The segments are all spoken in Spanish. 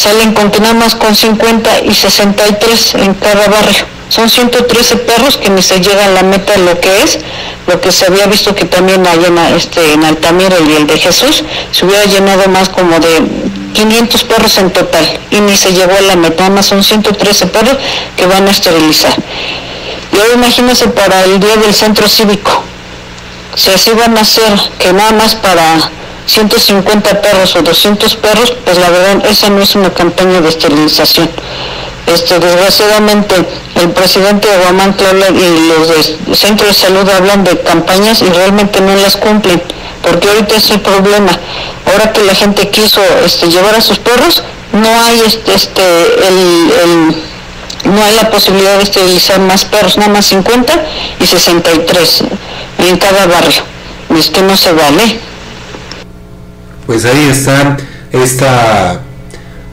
salen con que nada más con 50 y 63 en cada barrio. Son 113 perros que ni se llega a la meta de lo que es, lo que se había visto que también hay en, este, en Altamira y el de Jesús, se hubiera llenado más como de 500 perros en total y ni se llegó a la meta, nada más son 113 perros que van a esterilizar. Y ahora imagínense para el día del centro cívico, si así van a hacer que nada más para 150 perros o 200 perros, pues la verdad esa no es una campaña de esterilización. Este, desgraciadamente el presidente Obama y los centros de salud hablan de campañas y realmente no las cumplen, porque ahorita es el problema. Ahora que la gente quiso este, llevar a sus perros, no hay este, este el, no hay la posibilidad de esterilizar más perros, nada más 50 y 63 en cada barrio. Es que no se vale pues ahí está esta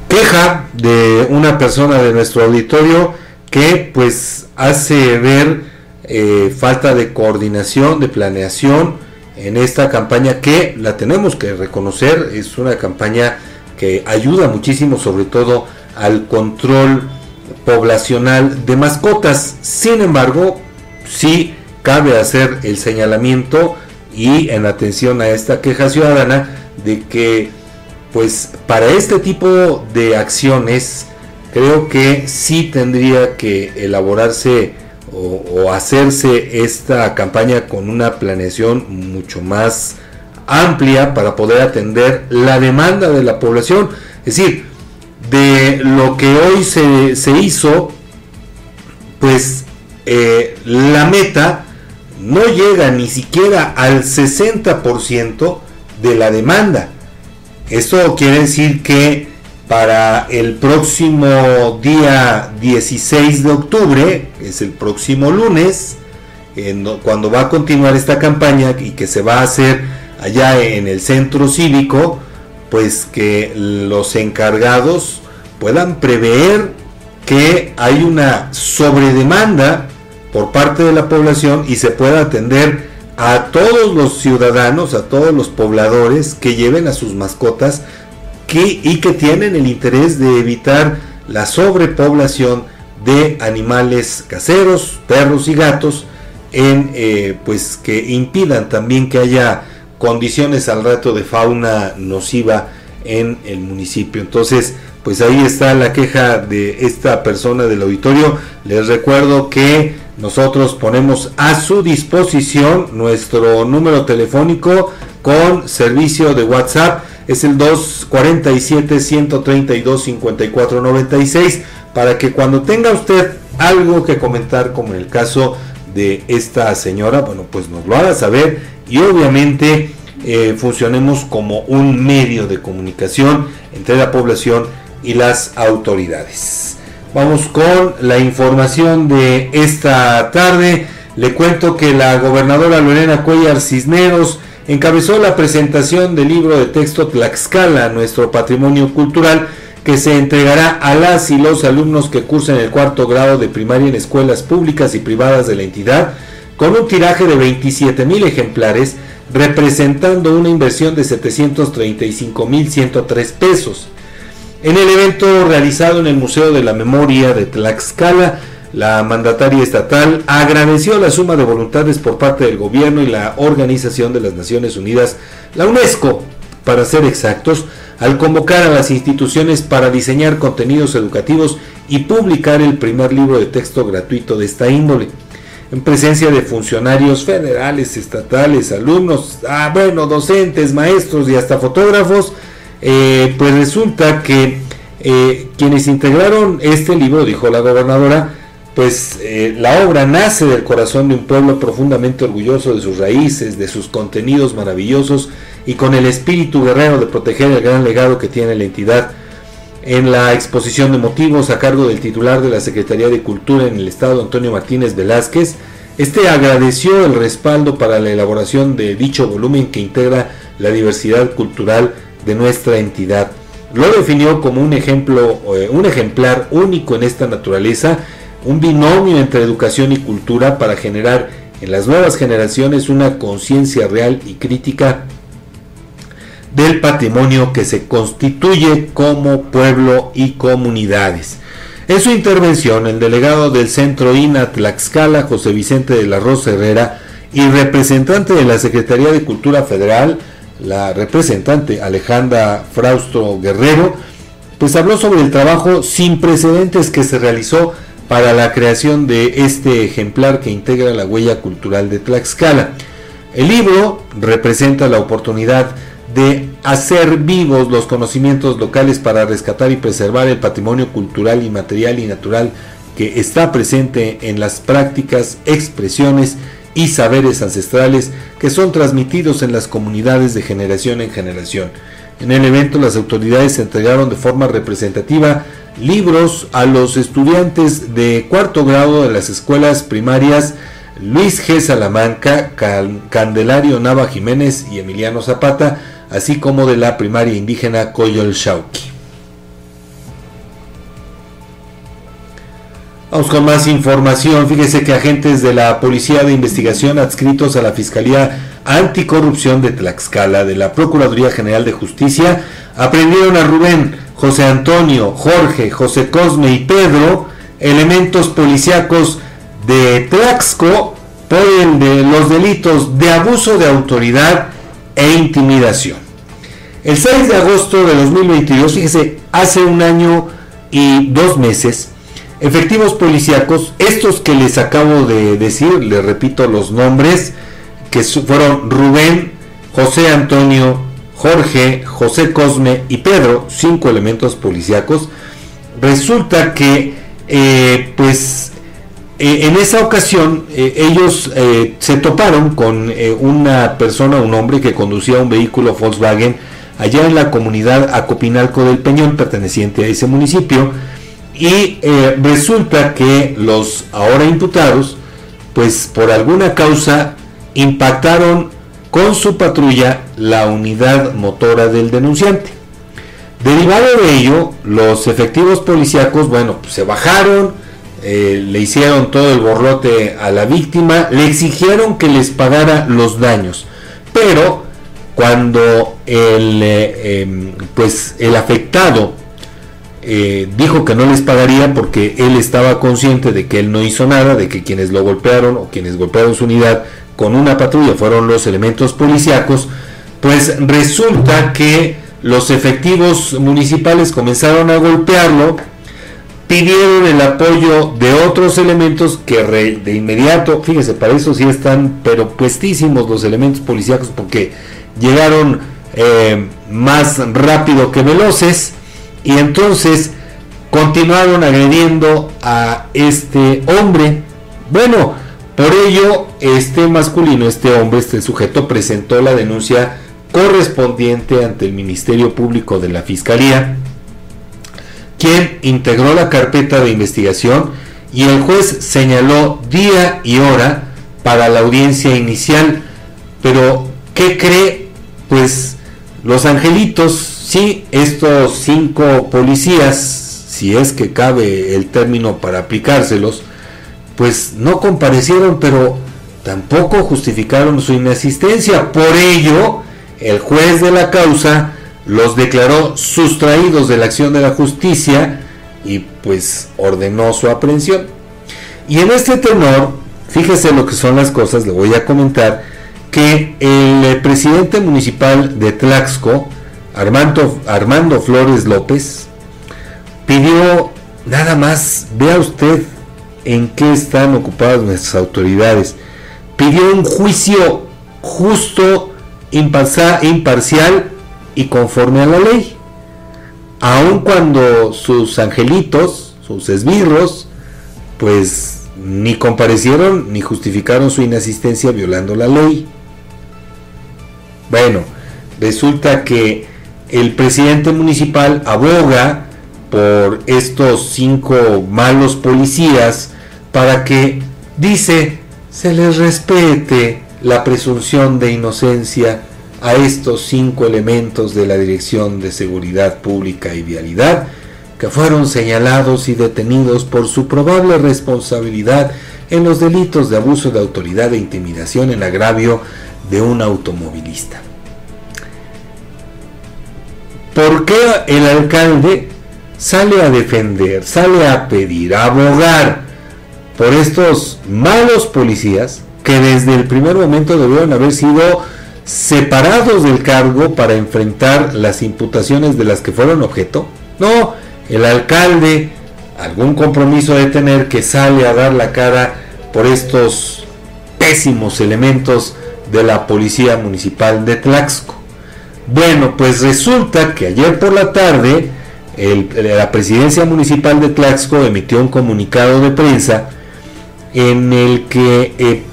queja de una persona de nuestro auditorio que pues hace ver eh, falta de coordinación, de planeación en esta campaña que la tenemos que reconocer, es una campaña que ayuda muchísimo sobre todo al control poblacional de mascotas. Sin embargo, sí cabe hacer el señalamiento y en atención a esta queja ciudadana de que pues para este tipo de acciones creo que sí tendría que elaborarse o, hacerse esta campaña con una planeación mucho más amplia para poder atender la demanda de la población. Es decir, de lo que hoy se, se hizo, pues eh, la meta no llega ni siquiera al 60% de la demanda. Esto quiere decir que para el próximo día 16 de octubre, que es el próximo lunes, cuando va a continuar esta campaña y que se va a hacer allá en el centro cívico, pues que los encargados puedan prever que hay una sobredemanda por parte de la población y se pueda atender a todos los ciudadanos, a todos los pobladores que lleven a sus mascotas y que tienen el interés de evitar la sobrepoblación de animales caseros, perros y gatos, eh, pues que impidan también que haya condiciones al rato de fauna nociva en el municipio. Entonces, pues ahí está la queja de esta persona del auditorio. Les recuerdo que nosotros ponemos a su disposición nuestro número telefónico con servicio de WhatsApp. Es el 247-132-5496 para que cuando tenga usted algo que comentar, como en el caso de esta señora, bueno, pues nos lo haga saber y obviamente eh, funcionemos como un medio de comunicación entre la población y las autoridades. Vamos con la información de esta tarde. Le cuento que la gobernadora Lorena Cuellar Cisneros encabezó la presentación del libro de texto Tlaxcala, nuestro patrimonio cultural, que se entregará a las y los alumnos que cursen el cuarto grado de primaria en escuelas públicas y privadas de la entidad, con un tiraje de 27 mil ejemplares, representando una inversión de 735 mil 103 pesos. En el evento realizado en el Museo de la Memoria de Tlaxcala, la mandataria estatal agradeció la suma de voluntades por parte del gobierno y la Organización de las Naciones Unidas, la UNESCO, para ser exactos, al convocar a las instituciones para diseñar contenidos educativos y publicar el primer libro de texto gratuito de esta índole. En presencia de funcionarios federales, estatales, alumnos, ah, bueno, docentes, maestros y hasta fotógrafos, eh, pues resulta que eh, quienes integraron este libro, dijo la gobernadora, pues eh, la obra nace del corazón de un pueblo profundamente orgulloso de sus raíces, de sus contenidos maravillosos y con el espíritu guerrero de proteger el gran legado que tiene la entidad. En la exposición de motivos a cargo del titular de la Secretaría de Cultura en el Estado, Antonio Martínez Velázquez, este agradeció el respaldo para la elaboración de dicho volumen que integra la diversidad cultural de nuestra entidad. Lo definió como un ejemplo, eh, un ejemplar único en esta naturaleza, un binomio entre educación y cultura para generar en las nuevas generaciones una conciencia real y crítica del patrimonio que se constituye como pueblo y comunidades. En su intervención, el delegado del Centro INA Tlaxcala, José Vicente de la Rosa Herrera, y representante de la Secretaría de Cultura Federal, la representante Alejandra Frausto Guerrero, pues habló sobre el trabajo sin precedentes que se realizó para la creación de este ejemplar que integra la huella cultural de Tlaxcala. El libro representa la oportunidad de hacer vivos los conocimientos locales para rescatar y preservar el patrimonio cultural, inmaterial y natural que está presente en las prácticas, expresiones y saberes ancestrales que son transmitidos en las comunidades de generación en generación. En el evento las autoridades entregaron de forma representativa libros a los estudiantes de cuarto grado de las escuelas primarias Luis G. Salamanca, Candelario Nava Jiménez y Emiliano Zapata, así como de la primaria indígena Coyol. Vamos con más información. Fíjese que agentes de la Policía de Investigación adscritos a la Fiscalía Anticorrupción de Tlaxcala de la Procuraduría General de Justicia aprendieron a Rubén, José Antonio, Jorge, José Cosme y Pedro, elementos policíacos de Tlaxco por los delitos de abuso de autoridad e intimidación. El 6 de agosto de 2022, fíjese, hace un año y dos meses, efectivos policíacos, estos que les acabo de decir, les repito los nombres, que fueron Rubén, José Antonio, Jorge, José Cosme y Pedro, cinco elementos policíacos, resulta que eh, pues eh, en esa ocasión eh, ellos se toparon con una persona, un hombre que conducía un vehículo Volkswagen allá en la comunidad Acopinalco del Peñón, perteneciente a ese municipio, y resulta que los ahora imputados, pues por alguna causa impactaron con su patrulla la unidad motora del denunciante. Derivado de ello, los efectivos policíacos, bueno, pues se bajaron, eh, le hicieron todo el borrote a la víctima, le exigieron que les pagara los daños, pero cuando el, eh, em, pues el afectado eh, dijo que no les pagaría porque él estaba consciente de que él no hizo nada, de que quienes lo golpearon o quienes golpearon su unidad con una patrulla fueron los elementos policíacos, pues resulta que los efectivos municipales comenzaron a golpearlo, pidieron el apoyo de otros elementos que de inmediato, fíjese, para eso sí están pero puestísimos los elementos policíacos porque llegaron eh, más rápido que veloces y entonces continuaron agrediendo a este hombre. Bueno, por ello, este masculino, este hombre, este sujeto presentó la denuncia correspondiente ante el Ministerio Público de la Fiscalía, quien integró la carpeta de investigación y el juez señaló día y hora para la audiencia inicial. Pero, ¿qué cree? Pues los angelitos, sí, estos cinco policías, si es que cabe el término para aplicárselos, pues no comparecieron, pero tampoco justificaron su inasistencia. Por ello, el juez de la causa los declaró sustraídos de la acción de la justicia y pues ordenó su aprehensión. Y en este tenor, fíjese lo que son las cosas, le voy a comentar que el presidente municipal de Tlaxco, Armando, Armando Flores López, pidió nada más, vea usted, en qué están ocupadas nuestras autoridades. Pidió un juicio justo, imparcial y conforme a la ley. Aun cuando sus angelitos, sus esbirros, pues ni comparecieron ni justificaron su inasistencia violando la ley. Bueno, resulta que el presidente municipal aboga por estos cinco malos policías para que, dice, se les respete la presunción de inocencia a estos cinco elementos de la Dirección de Seguridad Pública y Vialidad que fueron señalados y detenidos por su probable responsabilidad en los delitos de abuso de autoridad e intimidación en agravio de un automovilista. ¿Por qué el alcalde sale a defender, sale a pedir, a abogar por estos malos policías que desde el primer momento debieron haber sido separados del cargo para enfrentar las imputaciones de las que fueron objeto? No, el alcalde, algún compromiso de tener que sale a dar la cara por estos pésimos elementos de la Policía Municipal de Tlaxco. Bueno, pues resulta que ayer por la tarde la Presidencia Municipal de Tlaxco emitió un comunicado de prensa en el que, eh,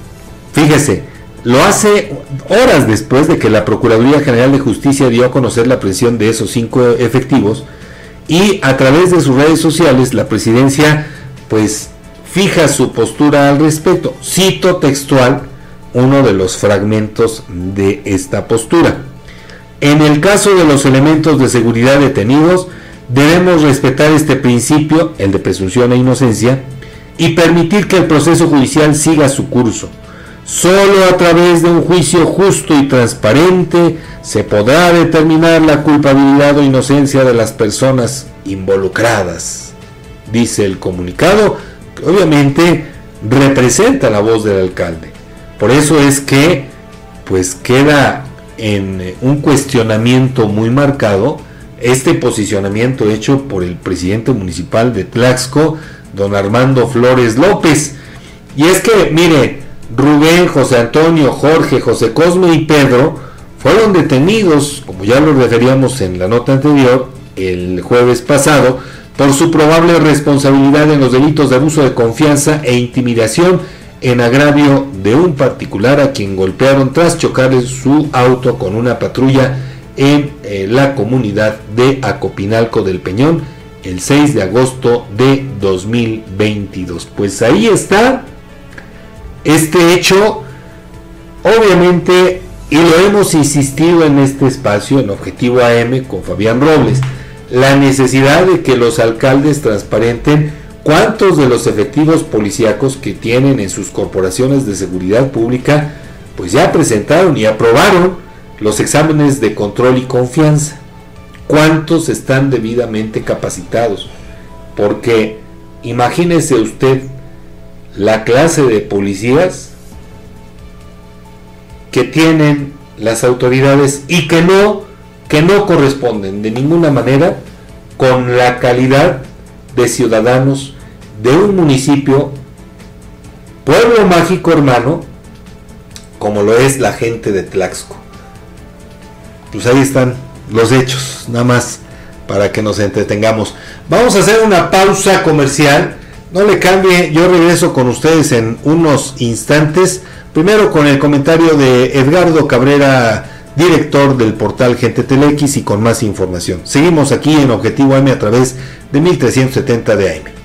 fíjese, lo hace horas después de que la Procuraduría General de Justicia dio a conocer la prisión de esos cinco efectivos y a través de sus redes sociales la presidencia pues fija su postura al respecto. Cito textual uno de los fragmentos de esta postura. En el caso de los elementos de seguridad detenidos, debemos respetar este principio, el de presunción e inocencia, y permitir que el proceso judicial siga su curso. Solo a través de un juicio justo y transparente se podrá determinar la culpabilidad o inocencia de las personas involucradas, dice el comunicado, que obviamente representa la voz del alcalde. Por eso es que pues queda en un cuestionamiento muy marcado este posicionamiento hecho por el presidente municipal de Tlaxco, don Armando Flores López. Y es que, mire, Rubén, José Antonio, Jorge, José Cosme y Pedro fueron detenidos, como ya lo referíamos en la nota anterior, el jueves pasado, por su probable responsabilidad en los delitos de abuso de confianza e intimidación en agravio de un particular a quien golpearon tras chocarle su auto con una patrulla en eh, la comunidad de Acopinalco del Peñón el 6 de agosto de 2022. Pues ahí está este hecho, obviamente, y lo hemos insistido en este espacio, en Objetivo AM, con Fabián Robles, la necesidad de que los alcaldes transparenten cuántos de los efectivos policíacos que tienen en sus corporaciones de seguridad pública, pues ya presentaron y aprobaron los exámenes de control y confianza. ¿Cuántos están debidamente capacitados? Porque imagínese usted la clase de policías que tienen las autoridades y que no que no corresponden de ninguna manera con la calidad de ciudadanos de un municipio, pueblo mágico hermano, como lo es la gente de Tlaxco. Pues ahí están los hechos, nada más para que nos entretengamos. Vamos a hacer una pausa comercial. No le cambie, yo regreso con ustedes en unos instantes. Primero con el comentario de Edgardo Cabrera, director del portal Gente Telex y con más información. Seguimos aquí en Objetivo M a través de 1370 de AM.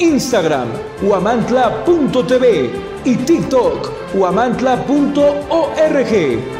Instagram, guamantla.tv y TikTok, guamantla.org.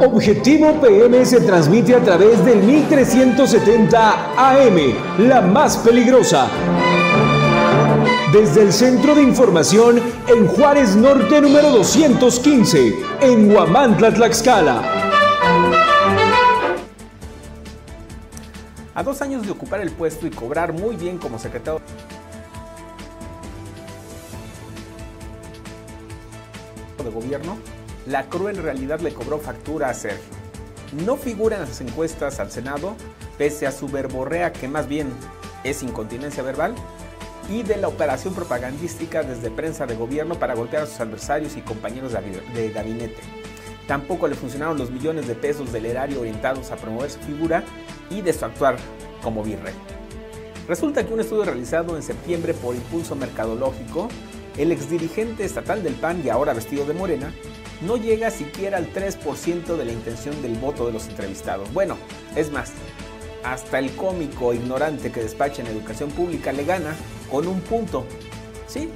Objetivo PM se transmite a través del 1370 AM, la más peligrosa. Desde el Centro de Información en Juárez Norte número 215, en Huamantla, Tlaxcala. A dos años de ocupar el puesto y cobrar muy bien como secretario de gobierno, la cruel realidad le cobró factura a Sergio. No figura en las encuestas al Senado, pese a su verborrea que más bien es incontinencia verbal, y de la operación propagandística desde prensa de gobierno para golpear a sus adversarios y compañeros de gabinete. Tampoco le funcionaron los millones de pesos del erario orientados a promover su figura y de su actuar como virrey. Resulta que un estudio realizado en septiembre por Impulso Mercadológico, el exdirigente estatal del PAN y ahora vestido de morena, no llega siquiera al 3% de la intención del voto de los entrevistados. Bueno, es más, hasta el cómico ignorante que despacha en educación pública le gana con un punto. Sí,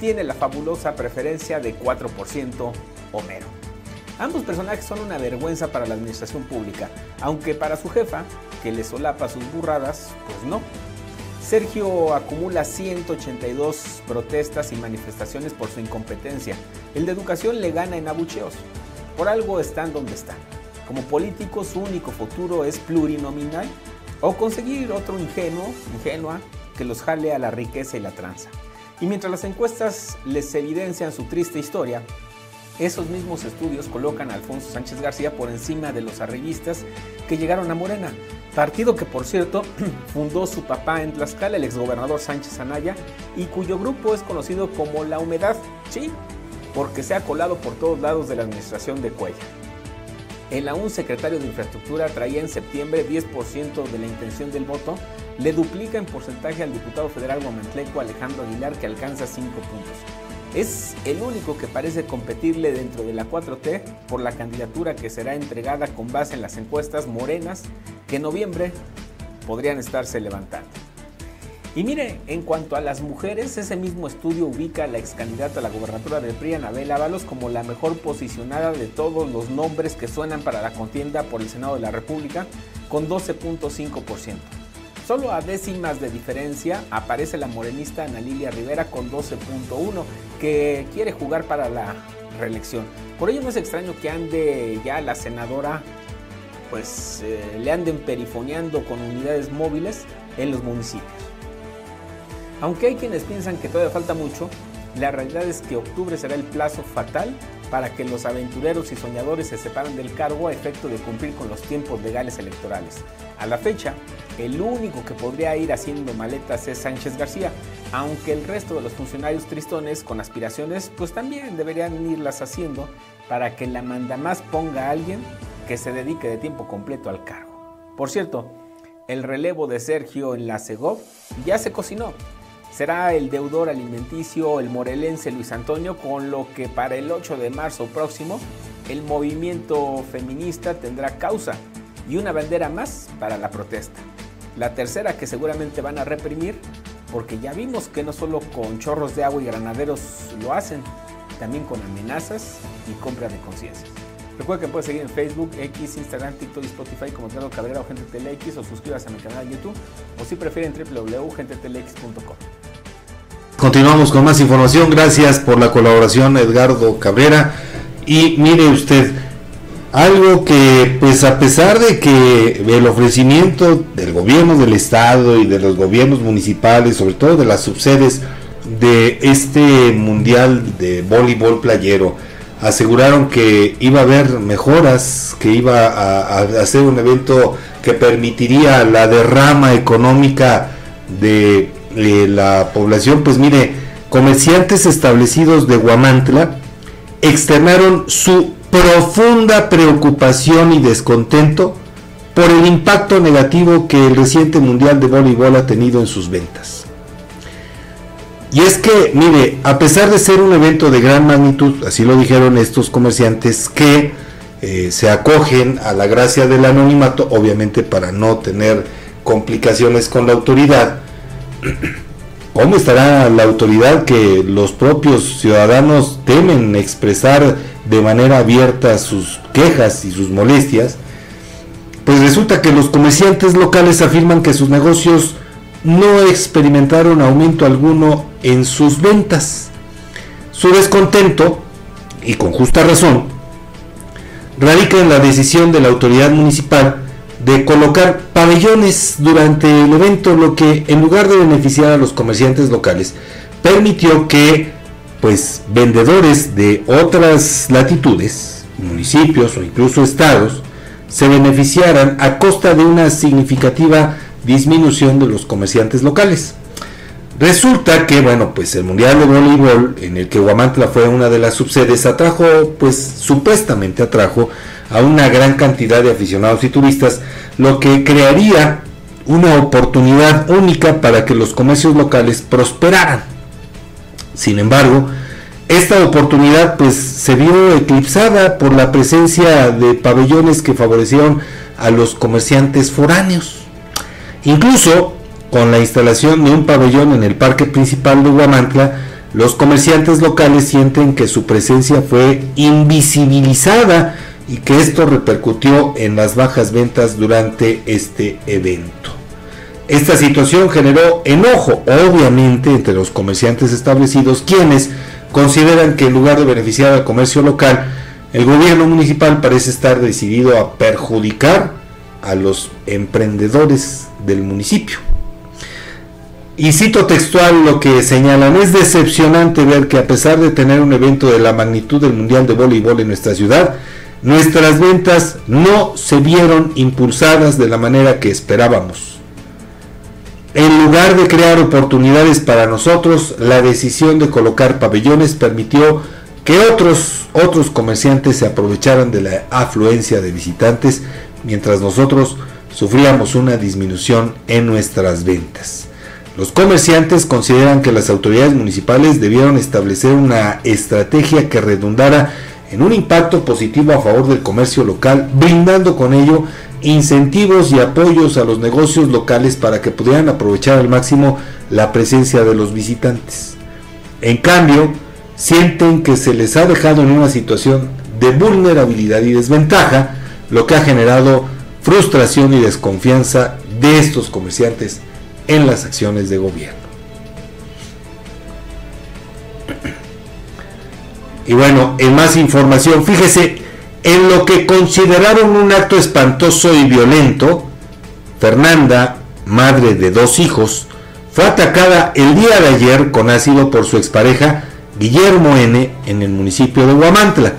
tiene la fabulosa preferencia de 4% Homero. Ambos personajes son una vergüenza para la administración pública, aunque para su jefa, que le solapa sus burradas, pues no. Sergio acumula 182 protestas y manifestaciones por su incompetencia. El de educación le gana en abucheos. Por algo están donde están. Como político su único futuro es plurinominal o conseguir otro ingenuo, ingenua, que los jale a la riqueza y la tranza. Y mientras las encuestas les evidencian su triste historia, esos mismos estudios colocan a Alfonso Sánchez García por encima de los arribistas que llegaron a Morena, partido que por cierto fundó su papá en Tlaxcala, el exgobernador Sánchez Anaya, y cuyo grupo es conocido como La Humedad, sí, porque se ha colado por todos lados de la administración de Cuella. El aún secretario de Infraestructura traía en septiembre 10% de la intención del voto, le duplica en porcentaje al diputado federal guamantleco Alejandro Aguilar que alcanza 5 puntos. Es el único que parece competirle dentro de la 4T por la candidatura que será entregada con base en las encuestas morenas que en noviembre podrían estarse levantando. Y mire, en cuanto a las mujeres, ese mismo estudio ubica a la ex candidata a la gobernatura del PRI, Anabel Ábalos, como la mejor posicionada de todos los nombres que suenan para la contienda por el Senado de la República, con 12.5%. Solo a décimas de diferencia aparece la morenista Ana Lilia Rivera con 12.1, que quiere jugar para la reelección. Por ello no es extraño que ande ya la senadora, pues eh, le anden perifoneando con unidades móviles en los municipios. Aunque hay quienes piensan que todavía falta mucho, la realidad es que octubre será el plazo fatal para que los aventureros y soñadores se separen del cargo a efecto de cumplir con los tiempos legales electorales. A la fecha, el único que podría ir haciendo maletas es Sánchez García, aunque el resto de los funcionarios tristones con aspiraciones pues también deberían irlas haciendo para que la mandamás ponga a alguien que se dedique de tiempo completo al cargo. Por cierto, el relevo de Sergio en la Segov ya se cocinó. Será el deudor alimenticio, el morelense Luis Antonio, con lo que para el 8 de marzo próximo el movimiento feminista tendrá causa y una bandera más para la protesta. La tercera que seguramente van a reprimir, porque ya vimos que no solo con chorros de agua y granaderos lo hacen, también con amenazas y compra de conciencia. Recuerden que pueden seguir en Facebook, X, Instagram, TikTok y Spotify como Eduardo Cabrera o Gente TeleX o suscríbase a mi canal de YouTube o si prefieren www.gentetelex.com. Continuamos con más información. Gracias por la colaboración, Edgardo Cabrera. Y mire usted, algo que pues a pesar de que el ofrecimiento del gobierno del estado y de los gobiernos municipales, sobre todo de las subsedes de este mundial de voleibol playero, aseguraron que iba a haber mejoras, que iba a, hacer un evento que permitiría la derrama económica de, la población, pues mire, comerciantes establecidos de Guamantla externaron su profunda preocupación y descontento por el impacto negativo que el reciente Mundial de Voleibol ha tenido en sus ventas. Y es que, mire, a pesar de ser un evento de gran magnitud, así lo dijeron estos comerciantes que eh, se acogen a la gracia del anonimato, obviamente para no tener complicaciones con la autoridad, ¿cómo estará la autoridad que los propios ciudadanos temen expresar de manera abierta sus quejas y sus molestias, pues resulta que los comerciantes locales afirman que sus negocios no experimentaron aumento alguno en sus ventas. Su descontento, y con justa razón, radica en la decisión de la autoridad municipal de colocar pabellones durante el evento, lo que en lugar de beneficiar a los comerciantes locales, permitió que pues vendedores de otras latitudes, municipios o incluso estados, se beneficiaran a costa de una significativa disminución de los comerciantes locales. Resulta que, bueno, pues el Mundial de Voleibol, en el que Huamantla fue una de las subsedes, atrajo, pues supuestamente atrajo a una gran cantidad de aficionados y turistas, lo que crearía una oportunidad única para que los comercios locales prosperaran. Sin embargo, esta oportunidad pues se vio eclipsada por la presencia de pabellones que favorecieron a los comerciantes foráneos. Incluso con la instalación de un pabellón en el parque principal de Huamantla, los comerciantes locales sienten que su presencia fue invisibilizada y que esto repercutió en las bajas ventas durante este evento. Esta situación generó enojo, obviamente, entre los comerciantes establecidos, quienes consideran que en lugar de beneficiar al comercio local, el gobierno municipal parece estar decidido a perjudicar a los emprendedores del municipio. Y cito textual lo que señalan, es decepcionante ver que a pesar de tener un evento de la magnitud del Mundial de Voleibol en nuestra ciudad, nuestras ventas no se vieron impulsadas de la manera que esperábamos. En lugar de crear oportunidades para nosotros, la decisión de colocar pabellones permitió que otros, otros comerciantes se aprovecharan de la afluencia de visitantes, mientras nosotros sufríamos una disminución en nuestras ventas. Los comerciantes consideran que las autoridades municipales debieron establecer una estrategia que redundara en un impacto positivo a favor del comercio local, brindando con ello incentivos y apoyos a los negocios locales para que pudieran aprovechar al máximo la presencia de los visitantes. En cambio, sienten que se les ha dejado en una situación de vulnerabilidad y desventaja, lo que ha generado frustración y desconfianza de estos comerciantes en las acciones de gobierno. Y bueno, en más información, fíjese, en lo que consideraron un acto espantoso y violento, Fernanda, madre de dos hijos, fue atacada el día de ayer con ácido por su expareja Guillermo N. en el municipio de Huamantla.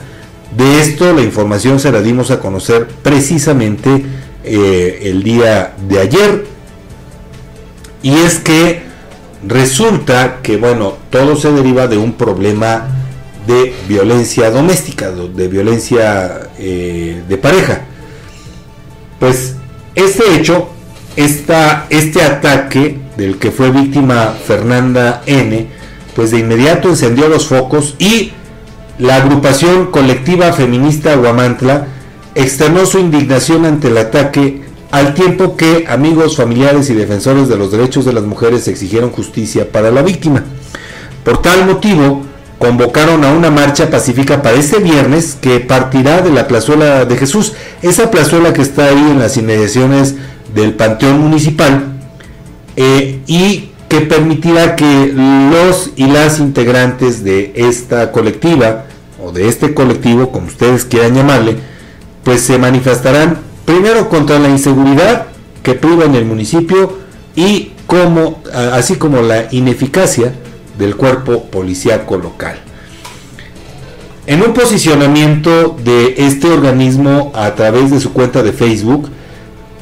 De esto la información se la dimos a conocer precisamente eh, el día de ayer. Y es que resulta que, bueno, todo se deriva de un problema de violencia doméstica, de violencia eh, de pareja. Pues este hecho, esta, este ataque del que fue víctima Fernanda N., pues de inmediato encendió los focos y la agrupación colectiva feminista Guamantla externó su indignación ante el ataque al tiempo que amigos, familiares y defensores de los derechos de las mujeres exigieron justicia para la víctima. Por tal motivo, convocaron a una marcha pacífica para este viernes que partirá de la plazuela de Jesús, esa plazuela que está ahí en las inmediaciones del Panteón Municipal eh, y que permitirá que los y las integrantes de esta colectiva o de este colectivo, como ustedes quieran llamarle, pues se manifestarán primero contra la inseguridad que priva en el municipio y como, así como la ineficacia del cuerpo policíaco local. En un posicionamiento de este organismo a través de su cuenta de Facebook,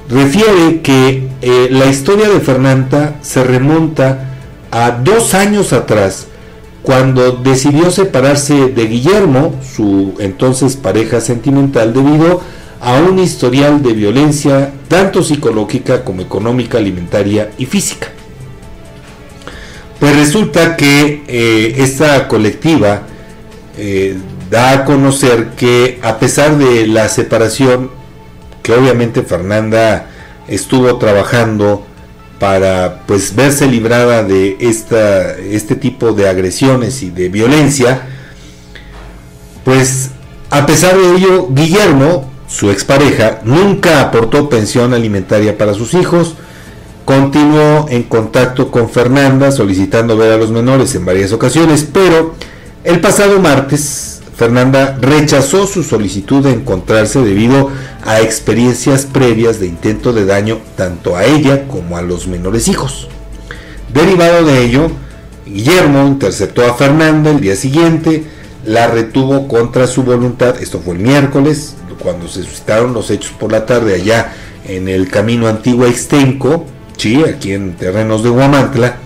refiere que eh, la historia de Fernanda se remonta a dos años atrás, cuando decidió separarse de Guillermo, su entonces pareja sentimental, debido a un historial de violencia tanto psicológica como económica, alimentaria y física. Pues resulta que eh, esta colectiva eh, da a conocer que a pesar de la separación, que obviamente Fernanda estuvo trabajando para pues verse librada de esta, este tipo de agresiones y de violencia, pues a pesar de ello, Guillermo, su expareja, nunca aportó pensión alimentaria para sus hijos, continuó en contacto con Fernanda solicitando ver a los menores en varias ocasiones, pero el pasado martes Fernanda rechazó su solicitud de encontrarse debido a experiencias previas de intento de daño tanto a ella como a los menores hijos. Derivado de ello, Guillermo interceptó a Fernanda el día siguiente, la retuvo contra su voluntad, esto fue el miércoles, cuando se suscitaron los hechos por la tarde allá en el camino antiguo Extenco, ¿sí? aquí en terrenos de Huamantla,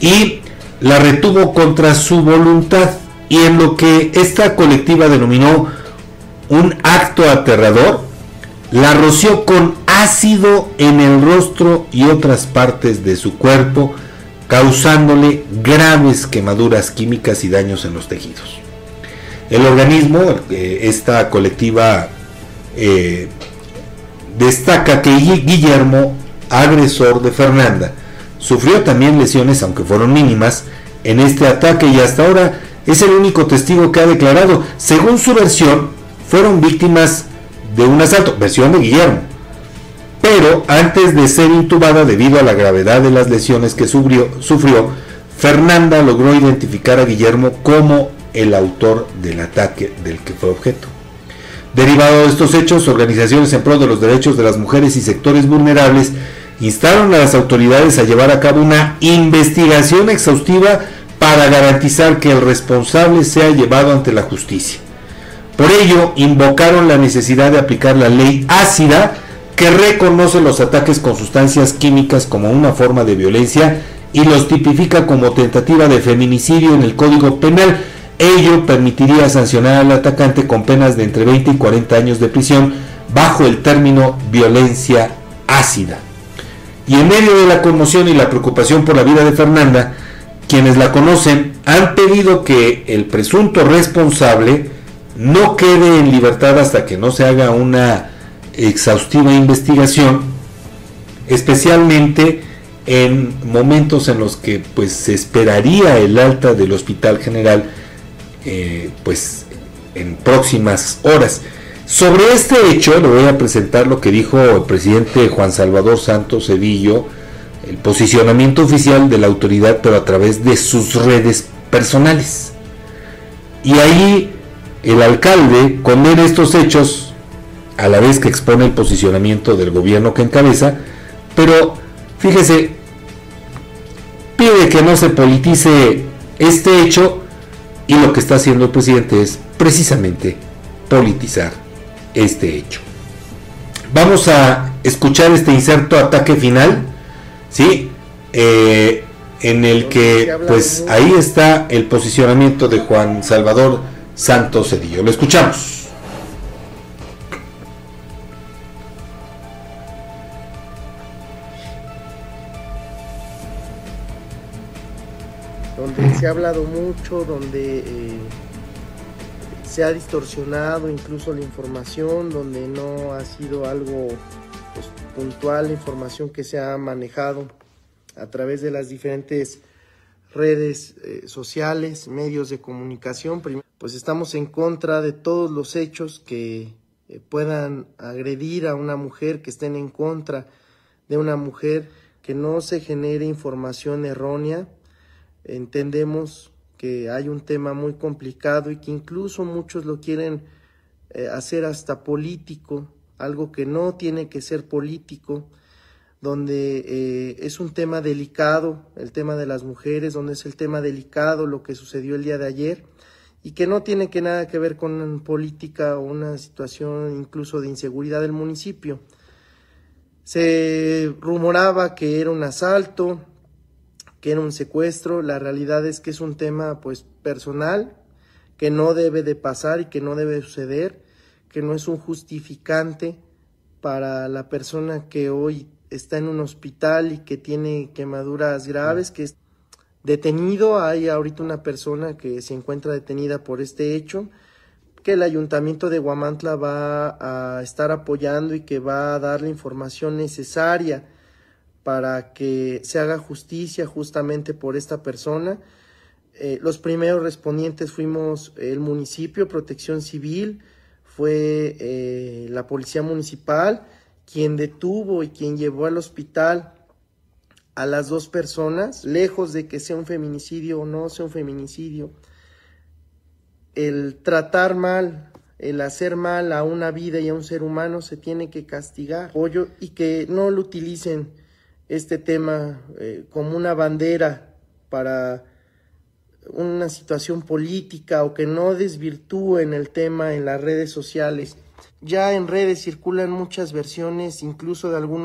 y la retuvo contra su voluntad y en lo que esta colectiva denominó un acto aterrador, la roció con ácido en el rostro y otras partes de su cuerpo, causándole graves quemaduras químicas y daños en los tejidos. El organismo, eh, esta colectiva, eh, destaca que Guillermo, agresor de Fernanda, sufrió también lesiones, aunque fueron mínimas, en este ataque y hasta ahora es el único testigo que ha declarado. Según su versión, fueron víctimas de un asalto, versión de Guillermo. Pero antes de ser intubada debido a la gravedad de las lesiones que sufrió, sufrió Fernanda logró identificar a Guillermo como el autor del ataque del que fue objeto. Derivado de estos hechos, organizaciones en pro de los derechos de las mujeres y sectores vulnerables instaron a las autoridades a llevar a cabo una investigación exhaustiva para garantizar que el responsable sea llevado ante la justicia. Por ello, invocaron la necesidad de aplicar la ley ácida que reconoce los ataques con sustancias químicas como una forma de violencia y los tipifica como tentativa de feminicidio en el Código Penal. Ello permitiría sancionar al atacante con penas de entre 20 y 40 años de prisión bajo el término violencia ácida. Y en medio de la conmoción y la preocupación por la vida de Fernanda, quienes la conocen han pedido que el presunto responsable no quede en libertad hasta que no se haga una exhaustiva investigación, especialmente en momentos en los que pues se esperaría el alta del Hospital General eh, pues en próximas horas. Sobre este hecho le voy a presentar lo que dijo el presidente Juan Salvador Santos Cedillo, el posicionamiento oficial de la autoridad, pero a través de sus redes personales. Y ahí el alcalde condena estos hechos a la vez que expone el posicionamiento del gobierno que encabeza, pero fíjese, pide que no se politice este hecho y lo que está haciendo el presidente es precisamente politizar este hecho. Vamos a escuchar este inserto ataque final ¿sí? Eh, en el que pues ahí está el posicionamiento de Juan Salvador Santos Cedillo. Lo escuchamos. Se ha hablado mucho, donde eh, se ha distorsionado incluso la información, donde no ha sido algo pues, puntual la información que se ha manejado a través de las diferentes redes eh, sociales, medios de comunicación, pues estamos en contra de todos los hechos que eh, puedan agredir a una mujer, que estén en contra de una mujer, que no se genere información errónea. Entendemos que hay un tema muy complicado y que incluso muchos lo quieren eh, hacer hasta político, algo que no tiene que ser político, donde eh, es un tema delicado, el tema de las mujeres, donde es el tema delicado lo que sucedió el día de ayer y que no tiene que nada que ver con política o una situación incluso de inseguridad del municipio. Se rumoraba que era un asalto, que era un secuestro, la realidad es que es un tema pues personal, que no debe de pasar y que no debe suceder, que no es un justificante para la persona que hoy está en un hospital y que tiene quemaduras graves, que es detenido. Hay ahorita una persona que se encuentra detenida por este hecho, que el ayuntamiento de Guamantla va a estar apoyando y que va a dar la información necesaria para que se haga justicia justamente por esta persona. Eh, los primeros respondientes fuimos el municipio, Protección Civil, fue eh, la Policía Municipal, quien detuvo y quien llevó al hospital a las dos personas, lejos de que sea un feminicidio o no sea un feminicidio, el tratar mal, el hacer mal a una vida y a un ser humano se tiene que castigar. y que no lo utilicen este tema eh, como una bandera para una situación política o que no desvirtúen el tema en las redes sociales. Ya en redes circulan muchas versiones, incluso de algunos